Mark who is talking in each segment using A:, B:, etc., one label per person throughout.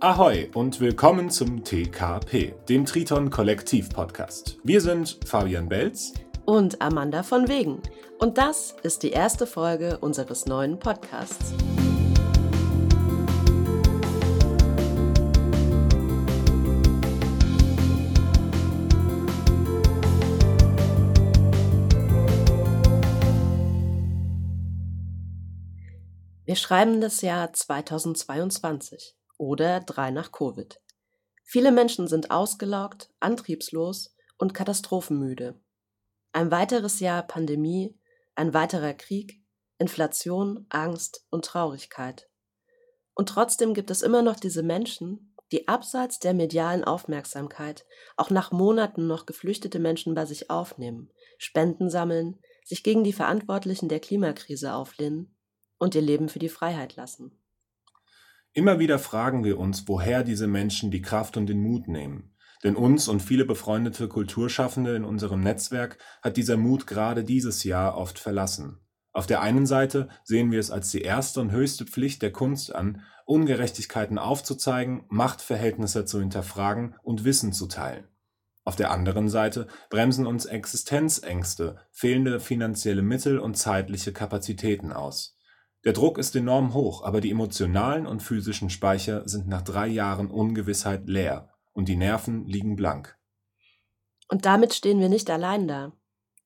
A: Ahoi und willkommen zum TKP, dem Triton Kollektiv Podcast. Wir sind Fabian Belz
B: und Amanda von Wegen. Und das ist die erste Folge unseres neuen Podcasts. Wir schreiben das Jahr 2022 oder drei nach Covid. Viele Menschen sind ausgelaugt, antriebslos und katastrophenmüde. Ein weiteres Jahr Pandemie, ein weiterer Krieg, Inflation, Angst und Traurigkeit. Und trotzdem gibt es immer noch diese Menschen, die abseits der medialen Aufmerksamkeit auch nach Monaten noch geflüchtete Menschen bei sich aufnehmen, Spenden sammeln, sich gegen die Verantwortlichen der Klimakrise auflehnen und ihr Leben für die Freiheit lassen.
A: Immer wieder fragen wir uns, woher diese Menschen die Kraft und den Mut nehmen. Denn uns und viele befreundete Kulturschaffende in unserem Netzwerk hat dieser Mut gerade dieses Jahr oft verlassen. Auf der einen Seite sehen wir es als die erste und höchste Pflicht der Kunst an, Ungerechtigkeiten aufzuzeigen, Machtverhältnisse zu hinterfragen und Wissen zu teilen. Auf der anderen Seite bremsen uns Existenzängste, fehlende finanzielle Mittel und zeitliche Kapazitäten aus. Der Druck ist enorm hoch, aber die emotionalen und physischen Speicher sind nach drei Jahren Ungewissheit leer und die Nerven liegen blank.
B: Und damit stehen wir nicht allein da.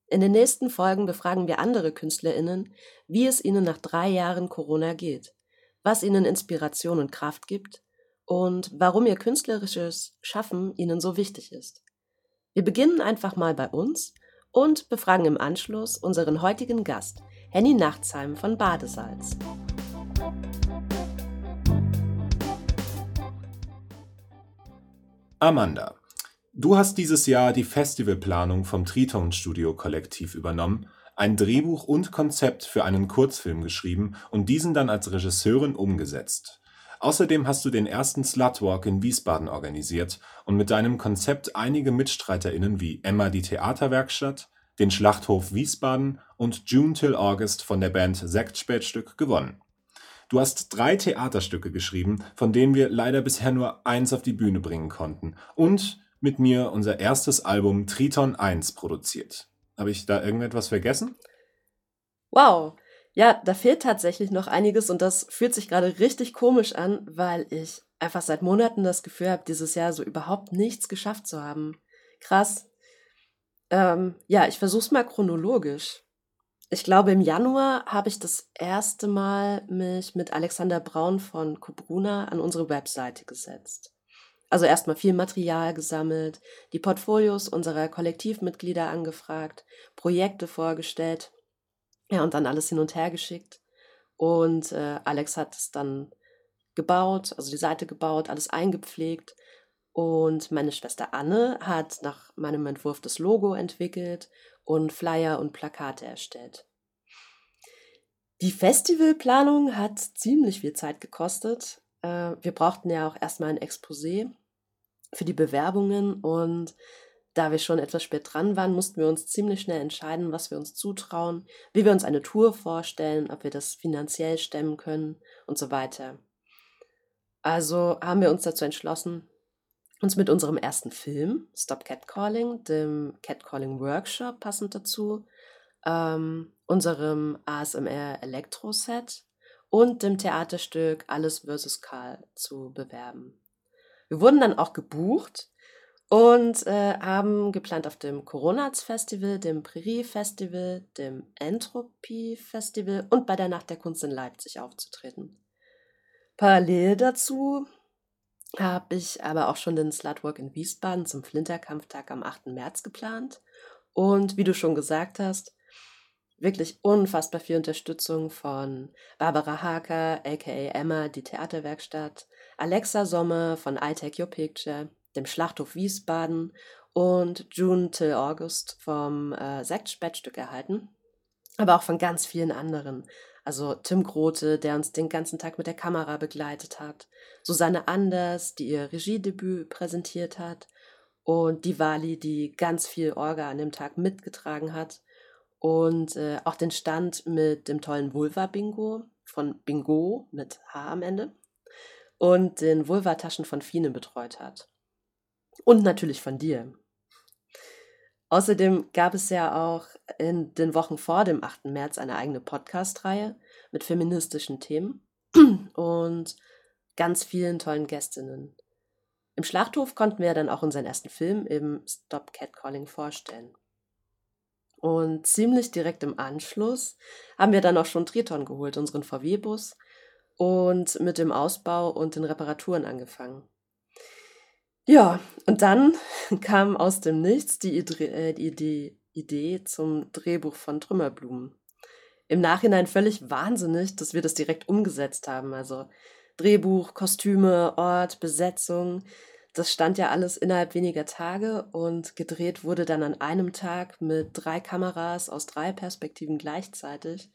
B: In den nächsten Folgen befragen wir andere KünstlerInnen, wie es ihnen nach drei Jahren Corona geht, was ihnen Inspiration und Kraft gibt und warum ihr künstlerisches Schaffen ihnen so wichtig ist. Wir beginnen einfach mal bei uns und befragen im Anschluss unseren heutigen Gast, Henny Nachtsheim von Badesalz.
A: Amanda, du hast dieses Jahr die Festivalplanung vom Triton Studio Kollektiv übernommen, ein Drehbuch und Konzept für einen Kurzfilm geschrieben und diesen dann als Regisseurin umgesetzt. Außerdem hast du den ersten Slutwalk in Wiesbaden organisiert und mit deinem Konzept einige MitstreiterInnen wie Emma die Theaterwerkstatt, den Schlachthof Wiesbaden und June Till August von der Band Sektspätstück gewonnen. Du hast drei Theaterstücke geschrieben, von denen wir leider bisher nur eins auf die Bühne bringen konnten und mit mir unser erstes Album Triton 1 produziert. Habe ich da irgendetwas vergessen?
B: Wow, ja, da fehlt tatsächlich noch einiges und das fühlt sich gerade richtig komisch an, weil ich einfach seit Monaten das Gefühl habe, dieses Jahr so überhaupt nichts geschafft zu haben. Krass, ähm, ja, ich versuch's mal chronologisch. Ich glaube, im Januar habe ich das erste Mal mich mit Alexander Braun von Kubruna an unsere Webseite gesetzt. Also erstmal viel Material gesammelt, die Portfolios unserer Kollektivmitglieder angefragt, Projekte vorgestellt, ja, und dann alles hin und her geschickt. Und äh, Alex hat es dann gebaut, also die Seite gebaut, alles eingepflegt und meine Schwester Anne hat nach meinem Entwurf das Logo entwickelt und Flyer und Plakate erstellt. Die Festivalplanung hat ziemlich viel Zeit gekostet. Äh, wir brauchten ja auch erstmal ein Exposé für die Bewerbungen und da wir schon etwas spät dran waren, mussten wir uns ziemlich schnell entscheiden, was wir uns zutrauen, wie wir uns eine Tour vorstellen, ob wir das finanziell stemmen können und so weiter. Also haben wir uns dazu entschlossen, uns mit unserem ersten Film, Stop Catcalling, dem Catcalling Workshop passend dazu, ähm, unserem ASMR Elektro Set und dem Theaterstück Alles vs. Karl zu bewerben. Wir wurden dann auch gebucht und äh, haben geplant auf dem Coronats Festival, dem Prärie Festival, dem Entropie Festival und bei der Nacht der Kunst in Leipzig aufzutreten. Parallel dazu habe ich aber auch schon den Slutwalk in Wiesbaden zum Flinterkampftag am 8. März geplant. Und wie du schon gesagt hast, wirklich unfassbar viel Unterstützung von Barbara Haker, aka Emma, die Theaterwerkstatt, Alexa Sommer von I Take Your Picture, dem Schlachthof Wiesbaden und June till August vom äh, Sektspätstück erhalten, aber auch von ganz vielen anderen. Also Tim Grote, der uns den ganzen Tag mit der Kamera begleitet hat, Susanne Anders, die ihr Regiedebüt präsentiert hat und die Wali, die ganz viel Orga an dem Tag mitgetragen hat und äh, auch den Stand mit dem tollen Vulva-Bingo von Bingo mit H am Ende. und den Vulvataschen von Fine betreut hat. Und natürlich von dir. Außerdem gab es ja auch in den Wochen vor dem 8. März eine eigene Podcast-Reihe mit feministischen Themen und ganz vielen tollen Gästinnen. Im Schlachthof konnten wir dann auch unseren ersten Film im Stop Catcalling vorstellen. Und ziemlich direkt im Anschluss haben wir dann auch schon Triton geholt, unseren VW-Bus, und mit dem Ausbau und den Reparaturen angefangen. Ja, und dann kam aus dem Nichts die Idee, äh, die Idee, Idee zum Drehbuch von Trümmerblumen. Im Nachhinein völlig wahnsinnig, dass wir das direkt umgesetzt haben. Also Drehbuch, Kostüme, Ort, Besetzung. Das stand ja alles innerhalb weniger Tage und gedreht wurde dann an einem Tag mit drei Kameras aus drei Perspektiven gleichzeitig,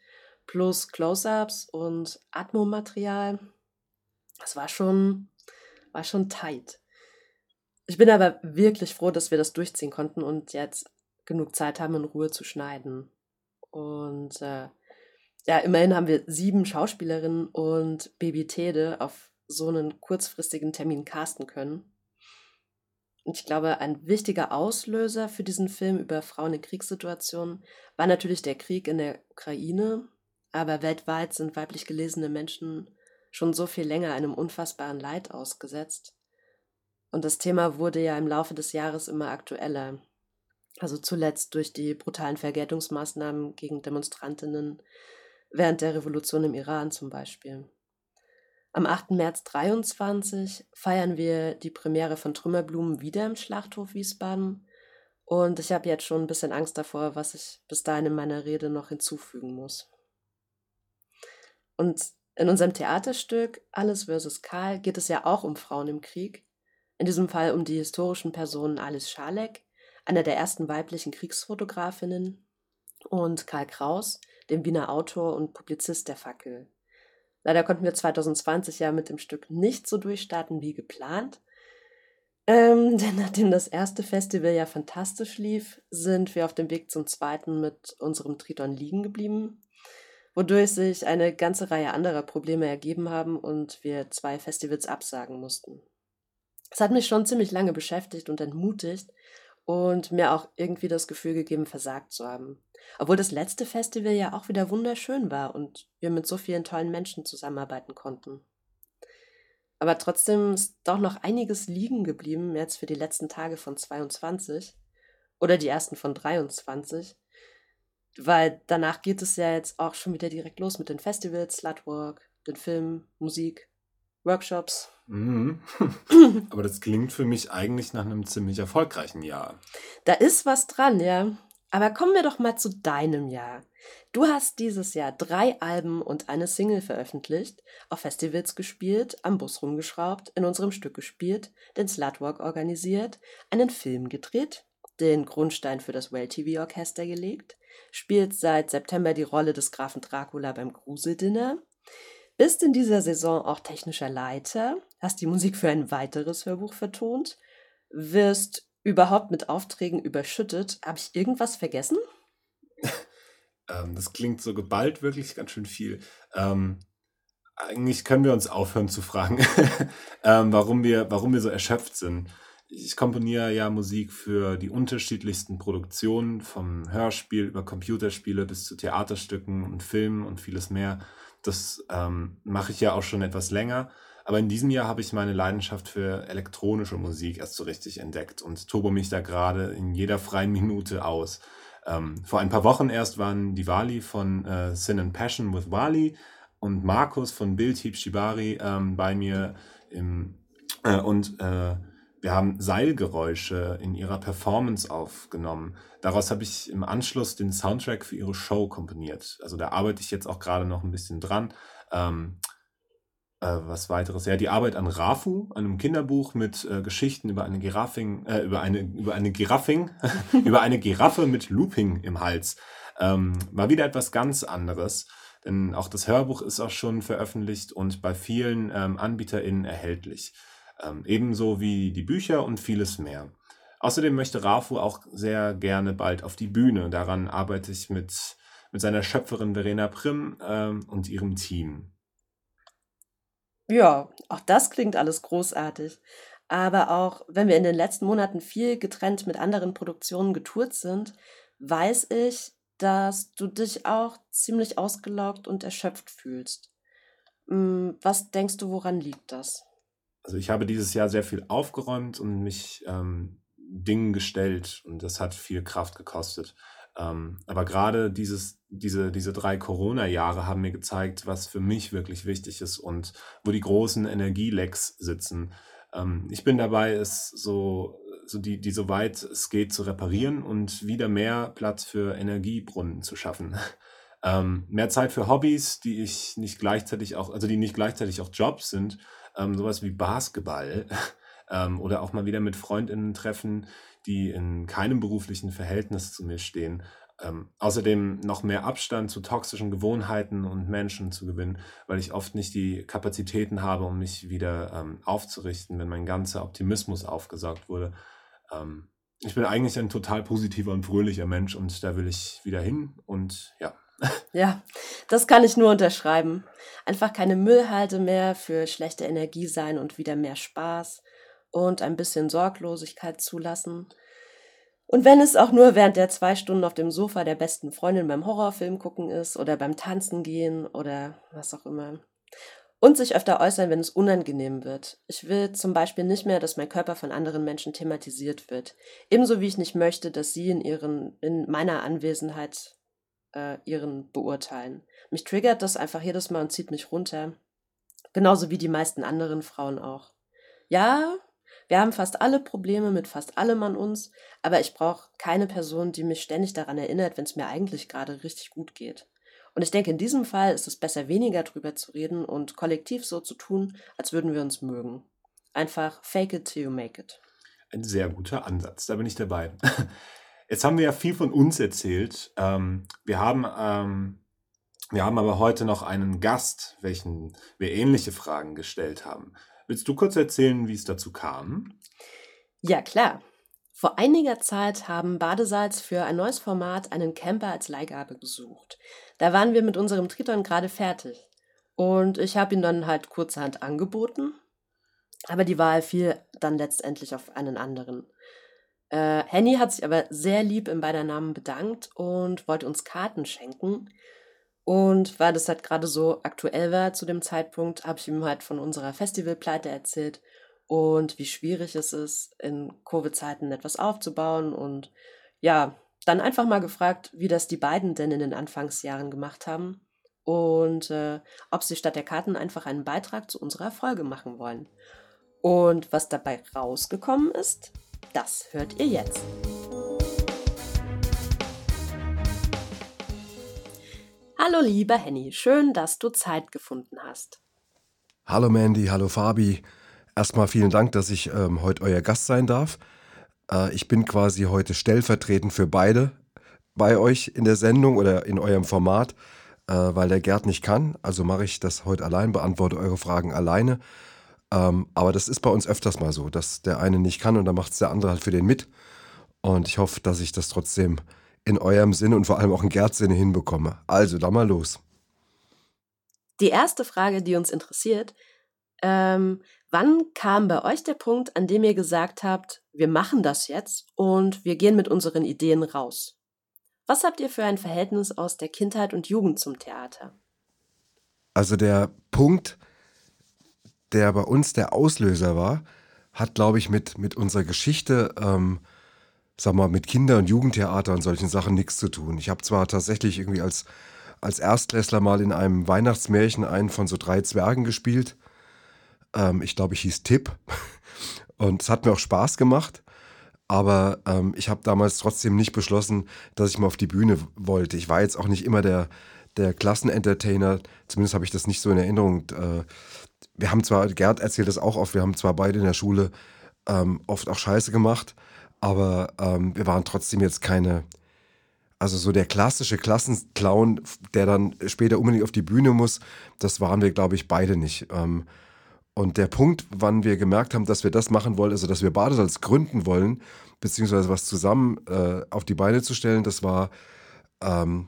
B: plus Close-ups und Atmomaterial. Das war schon, war schon tight. Ich bin aber wirklich froh, dass wir das durchziehen konnten und jetzt genug Zeit haben, in Ruhe zu schneiden. Und äh, ja, immerhin haben wir sieben Schauspielerinnen und Baby Tede auf so einen kurzfristigen Termin casten können. Und ich glaube, ein wichtiger Auslöser für diesen Film über Frauen in Kriegssituationen war natürlich der Krieg in der Ukraine. Aber weltweit sind weiblich gelesene Menschen schon so viel länger einem unfassbaren Leid ausgesetzt. Und das Thema wurde ja im Laufe des Jahres immer aktueller. Also zuletzt durch die brutalen Vergeltungsmaßnahmen gegen Demonstrantinnen während der Revolution im Iran zum Beispiel. Am 8. März 23 feiern wir die Premiere von Trümmerblumen wieder im Schlachthof Wiesbaden. Und ich habe jetzt schon ein bisschen Angst davor, was ich bis dahin in meiner Rede noch hinzufügen muss. Und in unserem Theaterstück Alles versus Karl geht es ja auch um Frauen im Krieg. In diesem Fall um die historischen Personen Alice Scharleck, einer der ersten weiblichen Kriegsfotografinnen, und Karl Kraus, dem Wiener Autor und Publizist der Fackel. Leider konnten wir 2020 ja mit dem Stück nicht so durchstarten wie geplant. Ähm, denn nachdem das erste Festival ja fantastisch lief, sind wir auf dem Weg zum zweiten mit unserem Triton liegen geblieben, wodurch sich eine ganze Reihe anderer Probleme ergeben haben und wir zwei Festivals absagen mussten. Es hat mich schon ziemlich lange beschäftigt und entmutigt, und mir auch irgendwie das Gefühl gegeben, versagt zu haben. Obwohl das letzte Festival ja auch wieder wunderschön war und wir mit so vielen tollen Menschen zusammenarbeiten konnten. Aber trotzdem ist doch noch einiges liegen geblieben jetzt für die letzten Tage von 22 oder die ersten von 23, weil danach geht es ja jetzt auch schon wieder direkt los mit den Festivals, Slutwork, den Film, Musik, Workshops.
A: Mhm. Aber das klingt für mich eigentlich nach einem ziemlich erfolgreichen Jahr.
B: Da ist was dran, ja. Aber kommen wir doch mal zu deinem Jahr. Du hast dieses Jahr drei Alben und eine Single veröffentlicht, auf Festivals gespielt, am Bus rumgeschraubt, in unserem Stück gespielt, den Slutwalk organisiert, einen Film gedreht, den Grundstein für das Well TV Orchester gelegt, spielt seit September die Rolle des Grafen Dracula beim Gruseldinner, bist in dieser Saison auch technischer Leiter, hast die Musik für ein weiteres Hörbuch vertont, wirst überhaupt mit Aufträgen überschüttet. Habe ich irgendwas vergessen?
A: ähm, das klingt so geballt wirklich ganz schön viel. Ähm, eigentlich können wir uns aufhören zu fragen, ähm, warum, wir, warum wir so erschöpft sind. Ich komponiere ja Musik für die unterschiedlichsten Produktionen, vom Hörspiel über Computerspiele bis zu Theaterstücken und Filmen und vieles mehr. Das ähm, mache ich ja auch schon etwas länger. Aber in diesem Jahr habe ich meine Leidenschaft für elektronische Musik erst so richtig entdeckt und tobe mich da gerade in jeder freien Minute aus. Ähm, vor ein paar Wochen erst waren die Wali von äh, Sin and Passion with Wali und Markus von Bildhieb Shibari ähm, bei mir im, äh, und äh, wir haben Seilgeräusche in ihrer Performance aufgenommen. Daraus habe ich im Anschluss den Soundtrack für ihre Show komponiert. Also da arbeite ich jetzt auch gerade noch ein bisschen dran. Ähm, äh, was weiteres? Ja, die Arbeit an Rafu, einem Kinderbuch mit äh, Geschichten über eine Giraffing, äh, über eine, über eine Giraffing, über eine Giraffe mit Looping im Hals. Ähm, war wieder etwas ganz anderes. Denn auch das Hörbuch ist auch schon veröffentlicht und bei vielen ähm, AnbieterInnen erhältlich. Ähm, ebenso wie die Bücher und vieles mehr. Außerdem möchte Rafu auch sehr gerne bald auf die Bühne. Daran arbeite ich mit, mit seiner Schöpferin Verena Prim ähm, und ihrem Team.
B: Ja, auch das klingt alles großartig. Aber auch wenn wir in den letzten Monaten viel getrennt mit anderen Produktionen getourt sind, weiß ich, dass du dich auch ziemlich ausgelaugt und erschöpft fühlst. Hm, was denkst du, woran liegt das?
A: Also ich habe dieses Jahr sehr viel aufgeräumt und mich ähm, Dingen gestellt und das hat viel Kraft gekostet. Ähm, aber gerade dieses, diese, diese drei Corona-Jahre haben mir gezeigt, was für mich wirklich wichtig ist und wo die großen Energielecks sitzen. Ähm, ich bin dabei, es so, so die, die so weit es geht zu reparieren und wieder mehr Platz für Energiebrunnen zu schaffen. Ähm, mehr Zeit für Hobbys, die ich nicht gleichzeitig auch, also die nicht gleichzeitig auch Jobs sind, ähm, sowas wie Basketball ähm, oder auch mal wieder mit Freundinnen treffen, die in keinem beruflichen Verhältnis zu mir stehen. Ähm, außerdem noch mehr Abstand zu toxischen Gewohnheiten und Menschen zu gewinnen, weil ich oft nicht die Kapazitäten habe, um mich wieder ähm, aufzurichten, wenn mein ganzer Optimismus aufgesaugt wurde. Ähm, ich bin eigentlich ein total positiver und fröhlicher Mensch und da will ich wieder hin und ja.
B: Ja, das kann ich nur unterschreiben. Einfach keine Müllhalde mehr für schlechte Energie sein und wieder mehr Spaß und ein bisschen Sorglosigkeit zulassen. Und wenn es auch nur während der zwei Stunden auf dem Sofa der besten Freundin beim Horrorfilm gucken ist oder beim Tanzen gehen oder was auch immer. Und sich öfter äußern, wenn es unangenehm wird. Ich will zum Beispiel nicht mehr, dass mein Körper von anderen Menschen thematisiert wird. Ebenso wie ich nicht möchte, dass sie in, ihren, in meiner Anwesenheit äh, ihren beurteilen. Mich triggert das einfach jedes Mal und zieht mich runter. Genauso wie die meisten anderen Frauen auch. Ja, wir haben fast alle Probleme mit fast allem an uns, aber ich brauche keine Person, die mich ständig daran erinnert, wenn es mir eigentlich gerade richtig gut geht. Und ich denke, in diesem Fall ist es besser, weniger drüber zu reden und kollektiv so zu tun, als würden wir uns mögen. Einfach fake it till you make it.
A: Ein sehr guter Ansatz, da bin ich dabei. Jetzt haben wir ja viel von uns erzählt. Ähm, wir, haben, ähm, wir haben aber heute noch einen Gast, welchen wir ähnliche Fragen gestellt haben. Willst du kurz erzählen, wie es dazu kam?
B: Ja, klar. Vor einiger Zeit haben Badesalz für ein neues Format einen Camper als Leihgabe gesucht. Da waren wir mit unserem Triton gerade fertig. Und ich habe ihn dann halt kurzerhand angeboten. Aber die Wahl fiel dann letztendlich auf einen anderen. Äh, Henny hat sich aber sehr lieb in beider Namen bedankt und wollte uns Karten schenken. Und weil das halt gerade so aktuell war zu dem Zeitpunkt, habe ich ihm halt von unserer Festivalpleite erzählt und wie schwierig es ist, in Covid-Zeiten etwas aufzubauen. Und ja, dann einfach mal gefragt, wie das die beiden denn in den Anfangsjahren gemacht haben und äh, ob sie statt der Karten einfach einen Beitrag zu unserer Folge machen wollen. Und was dabei rausgekommen ist, das hört ihr jetzt. Hallo lieber Henny, schön, dass du Zeit gefunden hast.
C: Hallo Mandy, hallo Fabi. Erstmal vielen Dank, dass ich ähm, heute euer Gast sein darf. Äh, ich bin quasi heute stellvertretend für beide bei euch in der Sendung oder in eurem Format, äh, weil der Gerd nicht kann. Also mache ich das heute allein, beantworte eure Fragen alleine. Ähm, aber das ist bei uns öfters mal so, dass der eine nicht kann und dann macht es der andere halt für den mit. Und ich hoffe, dass ich das trotzdem in eurem Sinne und vor allem auch in Gerds Sinne hinbekomme. Also, da mal los.
B: Die erste Frage, die uns interessiert, ähm, wann kam bei euch der Punkt, an dem ihr gesagt habt, wir machen das jetzt und wir gehen mit unseren Ideen raus? Was habt ihr für ein Verhältnis aus der Kindheit und Jugend zum Theater?
C: Also der Punkt, der bei uns der Auslöser war, hat, glaube ich, mit, mit unserer Geschichte, ähm, sag mal, mit Kinder- und Jugendtheater und solchen Sachen nichts zu tun. Ich habe zwar tatsächlich irgendwie als, als Erstklässler mal in einem Weihnachtsmärchen einen von so drei Zwergen gespielt. Ähm, ich glaube, ich hieß Tipp. Und es hat mir auch Spaß gemacht. Aber ähm, ich habe damals trotzdem nicht beschlossen, dass ich mal auf die Bühne wollte. Ich war jetzt auch nicht immer der, der Klassenentertainer. Zumindest habe ich das nicht so in Erinnerung. Äh, wir haben zwar, Gerd erzählt das auch oft, wir haben zwar beide in der Schule ähm, oft auch Scheiße gemacht, aber ähm, wir waren trotzdem jetzt keine, also so der klassische Klassenclown, der dann später unbedingt auf die Bühne muss, das waren wir, glaube ich, beide nicht. Ähm, und der Punkt, wann wir gemerkt haben, dass wir das machen wollen, also dass wir Badesalz gründen wollen, beziehungsweise was zusammen äh, auf die Beine zu stellen, das war ähm,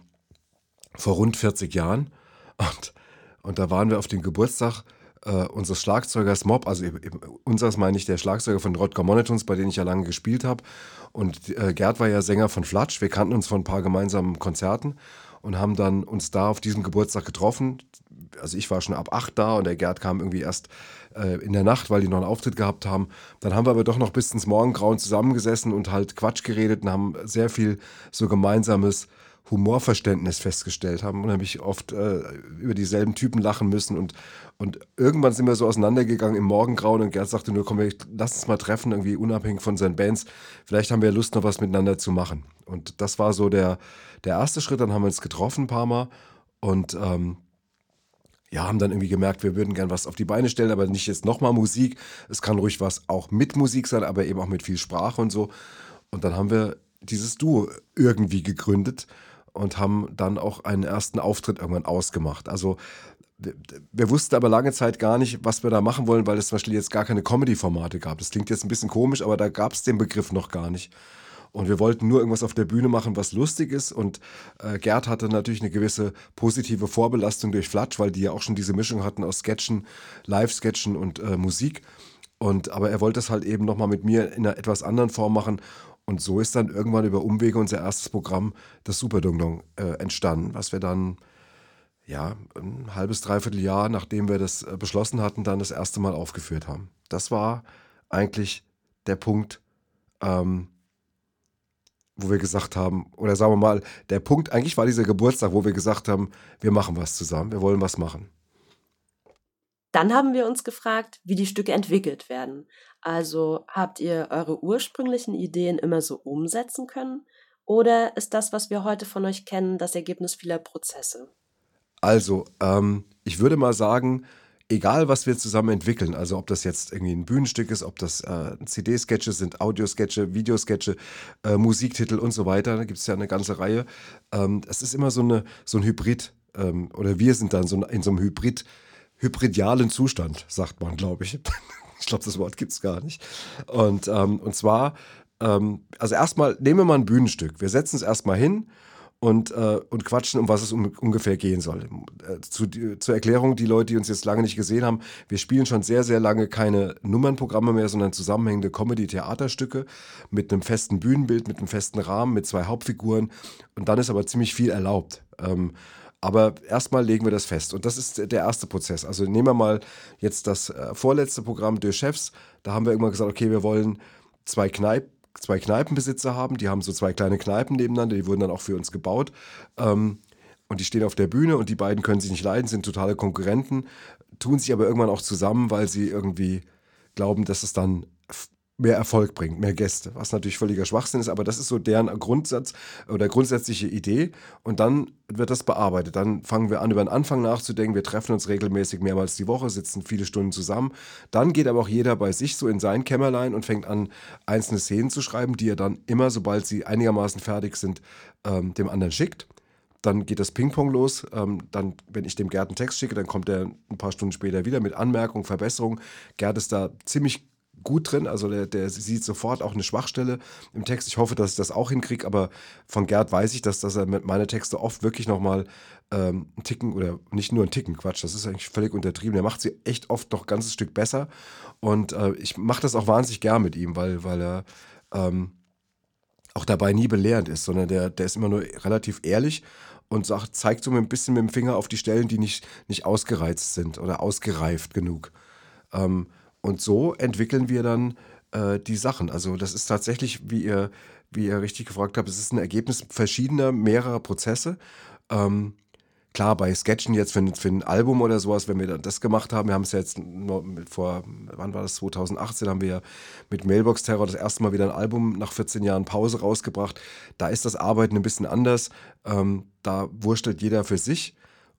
C: vor rund 40 Jahren. Und, und da waren wir auf dem Geburtstag äh, unseres Schlagzeugers Mob, also unseres meine ich der Schlagzeuger von Rodger Monotons, bei denen ich ja lange gespielt habe. Und äh, Gerd war ja Sänger von Flatsch. Wir kannten uns von ein paar gemeinsamen Konzerten und haben dann uns da auf diesem Geburtstag getroffen. Also ich war schon ab acht da und der Gerd kam irgendwie erst äh, in der Nacht, weil die noch einen Auftritt gehabt haben. Dann haben wir aber doch noch bis ins Morgengrauen zusammengesessen und halt Quatsch geredet und haben sehr viel so gemeinsames Humorverständnis festgestellt haben und nämlich oft äh, über dieselben Typen lachen müssen und, und irgendwann sind wir so auseinandergegangen im Morgengrauen und Gerd sagte nur, komm, lass uns mal treffen, irgendwie unabhängig von seinen Bands, vielleicht haben wir Lust noch was miteinander zu machen. Und das war so der, der erste Schritt, dann haben wir uns getroffen ein paar Mal und ähm, ja, haben dann irgendwie gemerkt, wir würden gern was auf die Beine stellen, aber nicht jetzt nochmal Musik. Es kann ruhig was auch mit Musik sein, aber eben auch mit viel Sprache und so. Und dann haben wir dieses Duo irgendwie gegründet und haben dann auch einen ersten Auftritt irgendwann ausgemacht. Also wir, wussten aber lange Zeit gar nicht, was wir da machen wollen, weil es zum Beispiel jetzt gar keine Comedy-Formate gab. Das klingt jetzt ein bisschen komisch, aber da gab es den Begriff noch gar nicht. Und wir wollten nur irgendwas auf der Bühne machen, was lustig ist. Und äh, Gerd hatte natürlich eine gewisse positive Vorbelastung durch Flatsch, weil die ja auch schon diese Mischung hatten aus Sketchen, Live-Sketchen und äh, Musik. Und, aber er wollte es halt eben nochmal mit mir in einer etwas anderen Form machen. Und so ist dann irgendwann über Umwege unser erstes Programm, das Superdunglong, äh, entstanden, was wir dann ja, ein halbes, dreiviertel Jahr, nachdem wir das äh, beschlossen hatten, dann das erste Mal aufgeführt haben. Das war eigentlich der Punkt, ähm, wo wir gesagt haben, oder sagen wir mal, der Punkt, eigentlich war dieser Geburtstag, wo wir gesagt haben, wir machen was zusammen, wir wollen was machen.
B: Dann haben wir uns gefragt, wie die Stücke entwickelt werden. Also habt ihr eure ursprünglichen Ideen immer so umsetzen können? Oder ist das, was wir heute von euch kennen, das Ergebnis vieler Prozesse?
C: Also, ähm, ich würde mal sagen, egal was wir zusammen entwickeln, also ob das jetzt irgendwie ein Bühnenstück ist, ob das äh, CD-Sketche sind, Audiosketche, Videosketche, äh, Musiktitel und so weiter, da gibt es ja eine ganze Reihe. Ähm, es ist immer so, eine, so ein Hybrid, ähm, oder wir sind dann so in so einem Hybrid, hybridialen Zustand, sagt man, glaube ich. ich glaube, das Wort gibt es gar nicht. Und, ähm, und zwar, ähm, also erstmal nehmen wir mal ein Bühnenstück. Wir setzen es erstmal hin und, äh, und quatschen, um was es um, ungefähr gehen soll. Äh, zu, zur Erklärung, die Leute, die uns jetzt lange nicht gesehen haben, wir spielen schon sehr, sehr lange keine Nummernprogramme mehr, sondern zusammenhängende Comedy-Theaterstücke mit einem festen Bühnenbild, mit einem festen Rahmen, mit zwei Hauptfiguren. Und dann ist aber ziemlich viel erlaubt. Ähm, aber erstmal legen wir das fest. Und das ist der erste Prozess. Also nehmen wir mal jetzt das äh, vorletzte Programm der Chefs. Da haben wir irgendwann gesagt, okay, wir wollen zwei Kneipen zwei Kneipenbesitzer haben. Die haben so zwei kleine Kneipen nebeneinander, die wurden dann auch für uns gebaut. Ähm, und die stehen auf der Bühne und die beiden können sich nicht leiden, sind totale Konkurrenten, tun sich aber irgendwann auch zusammen, weil sie irgendwie glauben, dass es dann mehr Erfolg bringt, mehr Gäste, was natürlich völliger Schwachsinn ist, aber das ist so deren Grundsatz oder grundsätzliche Idee und dann wird das bearbeitet. Dann fangen wir an, über den Anfang nachzudenken. Wir treffen uns regelmäßig mehrmals die Woche, sitzen viele Stunden zusammen. Dann geht aber auch jeder bei sich so in sein Kämmerlein und fängt an, einzelne Szenen zu schreiben, die er dann immer, sobald sie einigermaßen fertig sind, ähm, dem anderen schickt dann geht das Ping-Pong los. Ähm, dann, wenn ich dem Gerd einen Text schicke, dann kommt er ein paar Stunden später wieder mit Anmerkungen, Verbesserungen. Gerd ist da ziemlich gut drin. Also der, der sieht sofort auch eine Schwachstelle im Text. Ich hoffe, dass ich das auch hinkriege, aber von Gerd weiß ich, dass, dass er mit meine Texte oft wirklich nochmal ähm, einen Ticken oder nicht nur einen Ticken, Quatsch, das ist eigentlich völlig untertrieben. Er macht sie echt oft noch ein ganzes Stück besser. Und äh, ich mache das auch wahnsinnig gern mit ihm, weil, weil er ähm, auch dabei nie belehrend ist, sondern der, der ist immer nur relativ ehrlich und sagt, zeigt so ein bisschen mit dem Finger auf die Stellen, die nicht, nicht ausgereizt sind oder ausgereift genug. Ähm, und so entwickeln wir dann äh, die Sachen. Also das ist tatsächlich, wie ihr, wie ihr richtig gefragt habt, es ist ein Ergebnis verschiedener, mehrerer Prozesse. Ähm, klar, bei Sketchen jetzt für, für ein Album oder sowas, wenn wir das gemacht haben, wir haben es ja jetzt vor, wann war das, 2018, haben wir ja mit Mailbox Terror das erste Mal wieder ein Album nach 14 Jahren Pause rausgebracht. Da ist das Arbeiten ein bisschen anders. Ähm, da wurstelt jeder für sich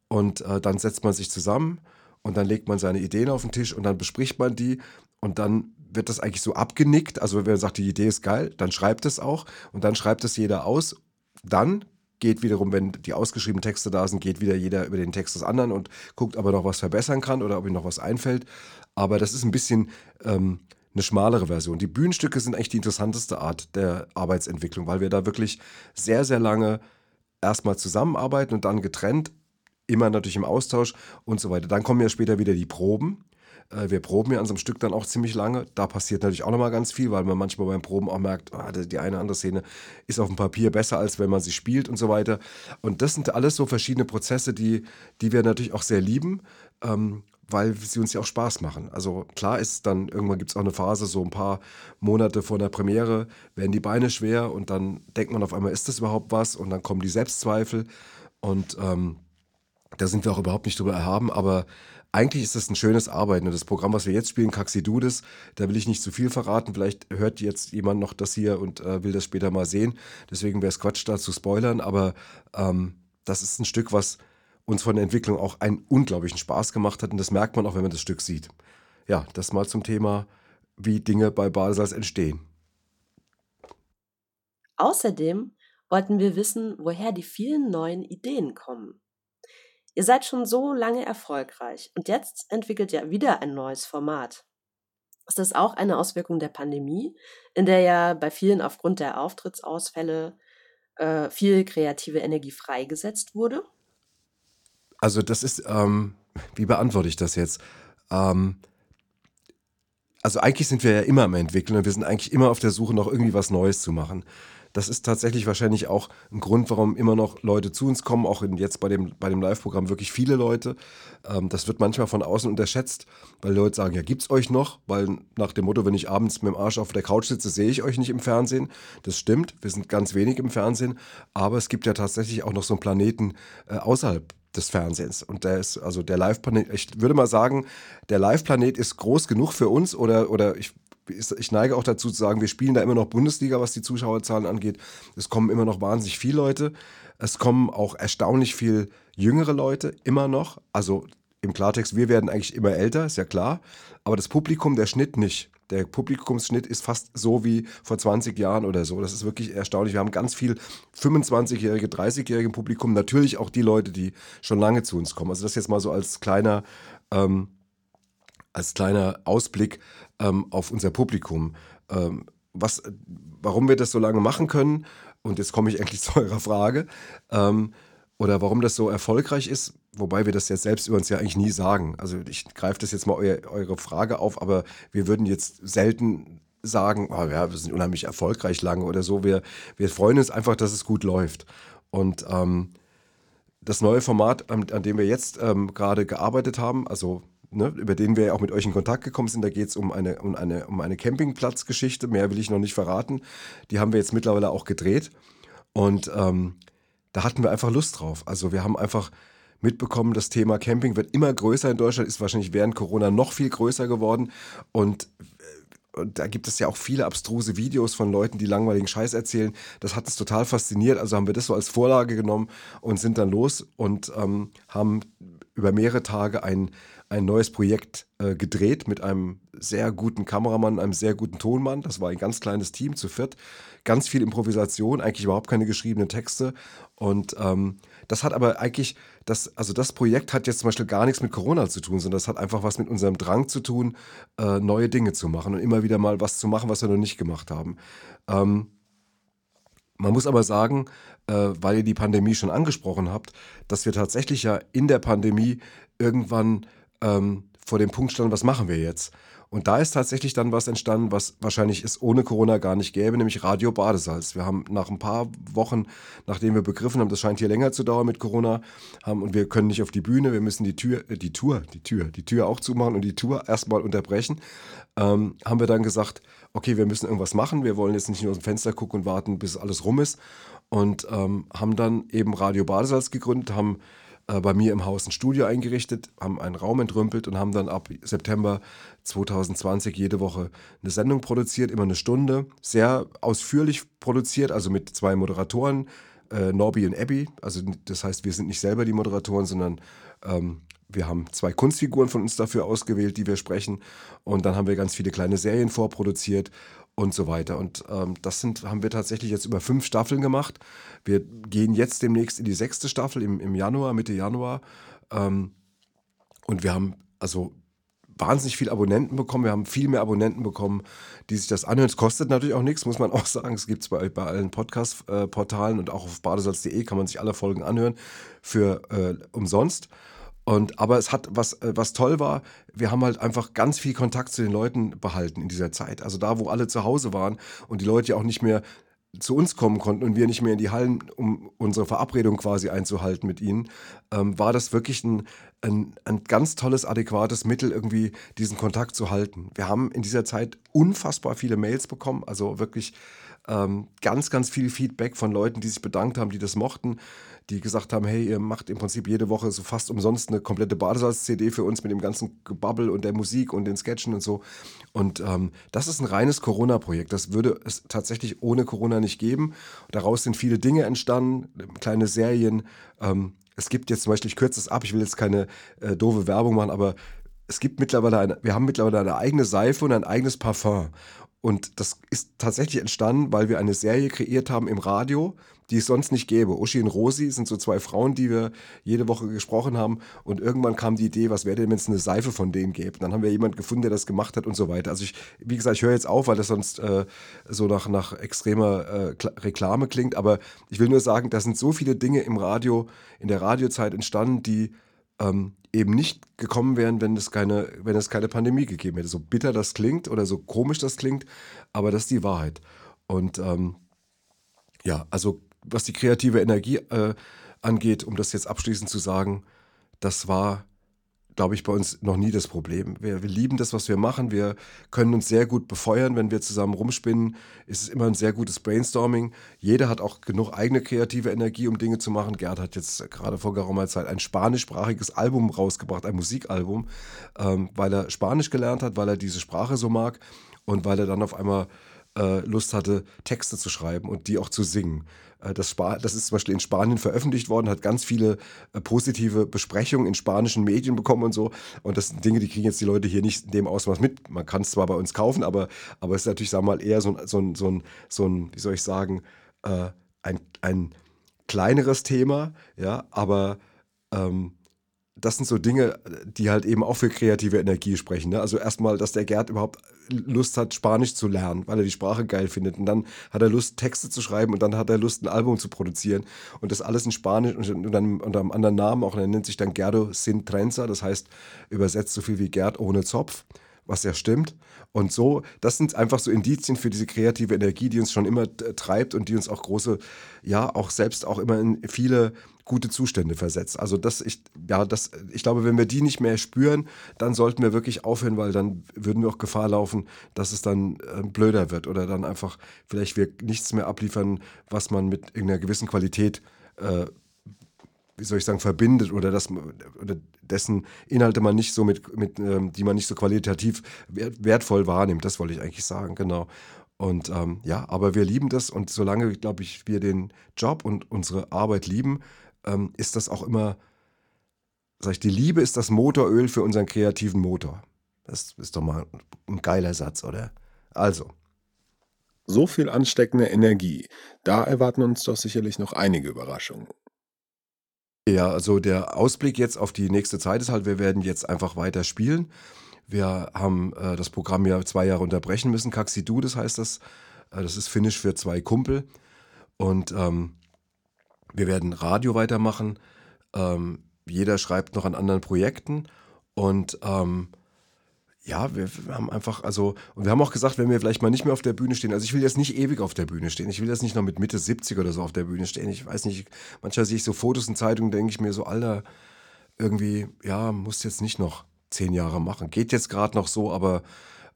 C: und äh, dann setzt man sich zusammen und dann legt man seine Ideen auf den Tisch und dann bespricht man die und dann wird das eigentlich so abgenickt. Also wenn man sagt, die Idee ist geil, dann schreibt es auch und dann schreibt es jeder aus. Dann geht wiederum, wenn die ausgeschriebenen Texte da sind, geht wieder jeder über den Text des anderen und guckt, ob er noch was verbessern kann oder ob ihm noch was einfällt. Aber das ist ein bisschen ähm, eine schmalere Version. Die Bühnenstücke sind eigentlich die interessanteste Art der Arbeitsentwicklung, weil wir da wirklich sehr, sehr lange erstmal zusammenarbeiten und dann getrennt immer natürlich im Austausch und so weiter. Dann kommen ja später wieder die Proben. Äh, wir proben ja an so einem Stück dann auch ziemlich lange. Da passiert natürlich auch nochmal ganz viel, weil man manchmal beim Proben auch merkt, ah, die eine oder andere Szene ist auf dem Papier besser, als wenn man sie spielt und so weiter. Und das sind alles so verschiedene Prozesse, die, die wir natürlich auch sehr lieben. Ähm, weil sie uns ja auch Spaß machen. Also klar ist dann, irgendwann gibt es auch eine Phase, so ein paar Monate vor der Premiere, werden die Beine schwer und dann denkt man auf einmal, ist das überhaupt was? Und dann kommen die Selbstzweifel und ähm, da sind wir auch überhaupt nicht drüber erhaben, aber eigentlich ist das ein schönes Arbeiten. Und das Programm, was wir jetzt spielen, Kaxidudes, da will ich nicht zu viel verraten. Vielleicht hört jetzt jemand noch das hier und äh, will das später mal sehen. Deswegen wäre es Quatsch, da zu spoilern. Aber ähm, das ist ein Stück, was uns von der Entwicklung auch einen unglaublichen Spaß gemacht hat. Und das merkt man auch, wenn man das Stück sieht. Ja, das mal zum Thema, wie Dinge bei Badesalz entstehen.
B: Außerdem wollten wir wissen, woher die vielen neuen Ideen kommen. Ihr seid schon so lange erfolgreich und jetzt entwickelt ihr wieder ein neues Format. Ist das auch eine Auswirkung der Pandemie, in der ja bei vielen aufgrund der Auftrittsausfälle äh, viel kreative Energie freigesetzt wurde?
C: Also das ist, ähm, wie beantworte ich das jetzt? Ähm, also eigentlich sind wir ja immer am Entwickeln und wir sind eigentlich immer auf der Suche, noch irgendwie was Neues zu machen. Das ist tatsächlich wahrscheinlich auch ein Grund, warum immer noch Leute zu uns kommen, auch in, jetzt bei dem, bei dem Live-Programm wirklich viele Leute. Ähm, das wird manchmal von außen unterschätzt, weil Leute sagen, ja, gibt's euch noch? Weil nach dem Motto, wenn ich abends mit dem Arsch auf der Couch sitze, sehe ich euch nicht im Fernsehen. Das stimmt, wir sind ganz wenig im Fernsehen, aber es gibt ja tatsächlich auch noch so einen Planeten äh, außerhalb des Fernsehens. Und der ist, also der Live-Planet, ich würde mal sagen, der Live-Planet ist groß genug für uns oder, oder ich, ich neige auch dazu zu sagen, wir spielen da immer noch Bundesliga, was die Zuschauerzahlen angeht. Es kommen immer noch wahnsinnig viele Leute. Es kommen auch erstaunlich viel jüngere Leute, immer noch. Also im Klartext, wir werden eigentlich immer älter, ist ja klar. Aber das Publikum, der Schnitt nicht. Der Publikumsschnitt ist fast so wie vor 20 Jahren oder so. Das ist wirklich erstaunlich. Wir haben ganz viel 25-jährige, 30-jährige Publikum. Natürlich auch die Leute, die schon lange zu uns kommen. Also das jetzt mal so als kleiner, ähm, als kleiner Ausblick ähm, auf unser Publikum. Ähm, was, warum wir das so lange machen können, und jetzt komme ich endlich zu eurer Frage, ähm, oder warum das so erfolgreich ist, wobei wir das jetzt selbst über uns ja eigentlich nie sagen. Also ich greife das jetzt mal eu eure Frage auf, aber wir würden jetzt selten sagen, oh ja, wir sind unheimlich erfolgreich lange oder so. Wir, wir freuen uns einfach, dass es gut läuft. Und ähm, das neue Format, an, an dem wir jetzt ähm, gerade gearbeitet haben, also ne, über den wir ja auch mit euch in Kontakt gekommen sind, da geht es um eine, um, eine, um eine Campingplatzgeschichte. Mehr will ich noch nicht verraten. Die haben wir jetzt mittlerweile auch gedreht. Und ähm, da hatten wir einfach Lust drauf. Also wir haben einfach mitbekommen, das Thema Camping wird immer größer in Deutschland, ist wahrscheinlich während Corona noch viel größer geworden. Und, äh, da gibt es ja auch viele abstruse Videos von Leuten, die langweiligen Scheiß erzählen. Das hat uns total fasziniert. Also haben wir das so als Vorlage genommen und sind dann los und ähm, haben über mehrere Tage ein, ein neues Projekt äh, gedreht mit einem sehr guten Kameramann, einem sehr guten Tonmann. Das war ein ganz kleines Team zu viert ganz viel Improvisation, eigentlich überhaupt keine geschriebenen Texte. Und ähm, das hat aber eigentlich, das, also das Projekt hat jetzt zum Beispiel gar nichts mit Corona zu tun, sondern das hat einfach was mit unserem Drang zu tun, äh, neue Dinge zu machen und immer wieder mal was zu machen, was wir noch nicht gemacht haben. Ähm, man muss aber sagen, äh, weil ihr die Pandemie schon angesprochen habt, dass wir tatsächlich ja in der Pandemie irgendwann ähm, vor dem Punkt standen, was machen wir jetzt? Und da ist tatsächlich dann was entstanden, was wahrscheinlich es ohne Corona gar nicht gäbe, nämlich Radio Badesalz. Wir haben nach ein paar Wochen, nachdem wir begriffen haben, das scheint hier länger zu dauern mit Corona, haben und wir können nicht auf die Bühne, wir müssen die Tür, äh, die Tour, die Tür, die Tür auch zumachen und die Tour erstmal unterbrechen, ähm, haben wir dann gesagt, okay, wir müssen irgendwas machen, wir wollen jetzt nicht nur aus dem Fenster gucken und warten, bis alles rum ist. Und ähm, haben dann eben Radio Badesalz gegründet, haben bei mir im Haus ein Studio eingerichtet, haben einen Raum entrümpelt und haben dann ab September 2020 jede Woche eine Sendung produziert, immer eine Stunde, sehr ausführlich produziert, also mit zwei Moderatoren, äh, Norby und Abby. Also das heißt, wir sind nicht selber die Moderatoren, sondern ähm, wir haben zwei Kunstfiguren von uns dafür ausgewählt, die wir sprechen. Und dann haben wir ganz viele kleine Serien vorproduziert und so weiter. Und ähm, das sind, haben wir tatsächlich jetzt über fünf Staffeln gemacht. Wir gehen jetzt demnächst in die sechste Staffel im, im Januar, Mitte Januar. Ähm, und wir haben also wahnsinnig viele Abonnenten bekommen. Wir haben viel mehr Abonnenten bekommen, die sich das anhören. Es kostet natürlich auch nichts, muss man auch sagen. Es gibt es bei, bei allen Podcast-Portalen und auch auf badesalz.de kann man sich alle Folgen anhören für äh, umsonst. Und, aber es hat, was, äh, was toll war, wir haben halt einfach ganz viel Kontakt zu den Leuten behalten in dieser Zeit. Also da, wo alle zu Hause waren und die Leute ja auch nicht mehr zu uns kommen konnten und wir nicht mehr in die Hallen, um unsere Verabredung quasi einzuhalten mit ihnen, ähm, war das wirklich ein, ein, ein ganz tolles, adäquates Mittel, irgendwie diesen Kontakt zu halten. Wir haben in dieser Zeit unfassbar viele Mails bekommen, also wirklich ähm, ganz, ganz viel Feedback von Leuten, die sich bedankt haben, die das mochten, die gesagt haben, hey, ihr macht im Prinzip jede Woche so fast umsonst eine komplette Badesalz-CD für uns mit dem ganzen Gebabbel und der Musik und den Sketchen und so. Und ähm, das ist ein reines Corona-Projekt. Das würde es tatsächlich ohne Corona nicht geben. Daraus sind viele Dinge entstanden, kleine Serien. Ähm, es gibt jetzt zum Beispiel, ich kürze es ab, ich will jetzt keine äh, doofe Werbung machen, aber es gibt mittlerweile eine, wir haben mittlerweile eine eigene Seife und ein eigenes Parfum. Und das ist tatsächlich entstanden, weil wir eine Serie kreiert haben im Radio, die es sonst nicht gäbe. Uschi und Rosi sind so zwei Frauen, die wir jede Woche gesprochen haben. Und irgendwann kam die Idee, was wäre denn, wenn es eine Seife von denen gäbe? Dann haben wir jemanden gefunden, der das gemacht hat und so weiter. Also ich, wie gesagt, ich höre jetzt auf, weil das sonst äh, so nach, nach extremer äh, Reklame klingt. Aber ich will nur sagen, da sind so viele Dinge im Radio, in der Radiozeit entstanden, die ähm, eben nicht gekommen wären, wenn es, keine, wenn es keine Pandemie gegeben hätte. So bitter das klingt oder so komisch das klingt, aber das ist die Wahrheit. Und ähm, ja, also was die kreative Energie äh, angeht, um das jetzt abschließend zu sagen, das war, glaube ich, bei uns noch nie das Problem. Wir, wir, lieben das, was wir machen. Wir können uns sehr gut befeuern, wenn wir zusammen rumspinnen. Es ist immer ein sehr gutes Brainstorming. Jeder hat auch genug eigene kreative Energie, um Dinge zu machen. Gerd hat jetzt gerade vor geraumer Zeit ein spanischsprachiges Album rausgebracht, ein Musikalbum, ähm, weil er Spanisch gelernt hat, weil er diese Sprache so mag und weil er dann auf einmal äh, Lust hatte, Texte zu schreiben und die auch zu singen. Äh, das, das ist zum Beispiel in Spanien veröffentlicht worden, hat ganz viele äh, positive Besprechungen in spanischen Medien bekommen und so. Und das sind Dinge, die kriegen jetzt die Leute hier nicht in dem Ausmaß mit. Man kann es zwar bei uns kaufen, aber, aber es ist natürlich, sagen wir mal, eher so, so, so, so ein, wie soll ich sagen, äh, ein, ein kleineres Thema, ja, aber ähm, das sind so Dinge, die halt eben auch für kreative Energie sprechen. Ne? Also erstmal, dass der Gerd überhaupt Lust hat, Spanisch zu lernen, weil er die Sprache geil findet. Und dann hat er Lust, Texte zu schreiben und dann hat er Lust, ein Album zu produzieren. Und das alles in Spanisch und, und dann unter einem anderen Namen auch. Und er nennt sich dann Gerdo Sin Trenza, das heißt übersetzt so viel wie Gerd ohne Zopf was ja stimmt. Und so, das sind einfach so Indizien für diese kreative Energie, die uns schon immer treibt und die uns auch große, ja, auch selbst auch immer in viele gute Zustände versetzt. Also das, ich, ja, das, ich glaube, wenn wir die nicht mehr spüren, dann sollten wir wirklich aufhören, weil dann würden wir auch Gefahr laufen, dass es dann äh, blöder wird oder dann einfach vielleicht wir nichts mehr abliefern, was man mit irgendeiner gewissen Qualität äh, wie soll ich sagen, verbindet oder, das, oder dessen Inhalte man nicht so mit, mit ähm, die man nicht so qualitativ wertvoll wahrnimmt. Das wollte ich eigentlich sagen, genau. Und ähm, ja, aber wir lieben das und solange, glaube ich, wir den Job und unsere Arbeit lieben, ähm, ist das auch immer, sag ich, die Liebe ist das Motoröl für unseren kreativen Motor. Das ist doch mal ein geiler Satz, oder? Also.
A: So viel ansteckende Energie. Da erwarten uns doch sicherlich noch einige Überraschungen.
C: Ja, also der Ausblick jetzt auf die nächste Zeit ist halt, wir werden jetzt einfach weiter spielen. Wir haben äh, das Programm ja zwei Jahre unterbrechen müssen. Kaxidu, das heißt das. Äh, das ist Finnisch für zwei Kumpel. Und ähm, wir werden Radio weitermachen. Ähm, jeder schreibt noch an anderen Projekten. Und ähm, ja, wir, haben einfach, also, und wir haben auch gesagt, wenn wir vielleicht mal nicht mehr auf der Bühne stehen, also ich will jetzt nicht ewig auf der Bühne stehen. Ich will jetzt nicht noch mit Mitte 70 oder so auf der Bühne stehen. Ich weiß nicht, manchmal sehe ich so Fotos in Zeitungen, denke ich mir so, Alter, irgendwie, ja, muss jetzt nicht noch zehn Jahre machen. Geht jetzt gerade noch so, aber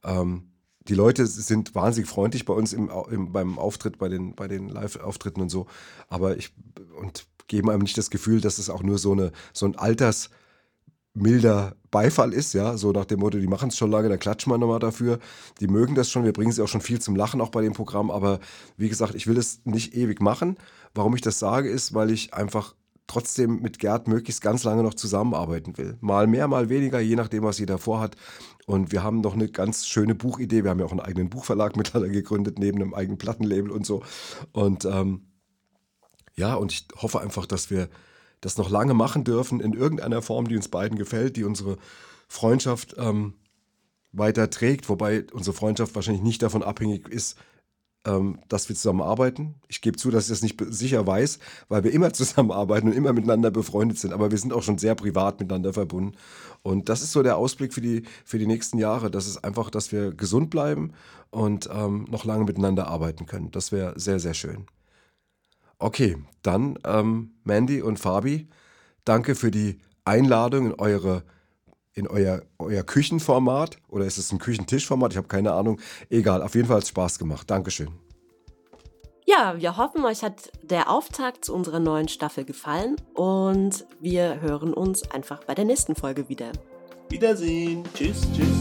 C: ähm, die Leute sind wahnsinnig freundlich bei uns im, im, beim Auftritt, bei den, bei den Live-Auftritten und so. Aber ich und geben einem nicht das Gefühl, dass es auch nur so, eine, so ein altersmilder Beifall ist, ja, so nach dem Motto, die machen es schon lange, da klatschen wir nochmal dafür. Die mögen das schon, wir bringen sie auch schon viel zum Lachen auch bei dem Programm, aber wie gesagt, ich will es nicht ewig machen. Warum ich das sage, ist, weil ich einfach trotzdem mit Gerd möglichst ganz lange noch zusammenarbeiten will. Mal mehr, mal weniger, je nachdem, was jeder vorhat. Und wir haben noch eine ganz schöne Buchidee. Wir haben ja auch einen eigenen Buchverlag mittlerweile gegründet, neben einem eigenen Plattenlabel und so. Und ähm, ja, und ich hoffe einfach, dass wir das noch lange machen dürfen, in irgendeiner Form, die uns beiden gefällt, die unsere Freundschaft ähm, weiter trägt. Wobei unsere Freundschaft wahrscheinlich nicht davon abhängig ist, ähm, dass wir zusammenarbeiten. Ich gebe zu, dass ich das nicht sicher weiß, weil wir immer zusammenarbeiten und immer miteinander befreundet sind. Aber wir sind auch schon sehr privat miteinander verbunden. Und das ist so der Ausblick für die, für die nächsten Jahre. Das ist einfach, dass wir gesund bleiben und ähm, noch lange miteinander arbeiten können. Das wäre sehr, sehr schön. Okay, dann ähm, Mandy und Fabi, danke für die Einladung in eure in euer, euer Küchenformat oder ist es ein Küchentischformat? Ich habe keine Ahnung. Egal, auf jeden Fall hat es Spaß gemacht. Dankeschön.
B: Ja, wir hoffen, euch hat der Auftakt zu unserer neuen Staffel gefallen und wir hören uns einfach bei der nächsten Folge wieder.
A: Wiedersehen. Tschüss, tschüss.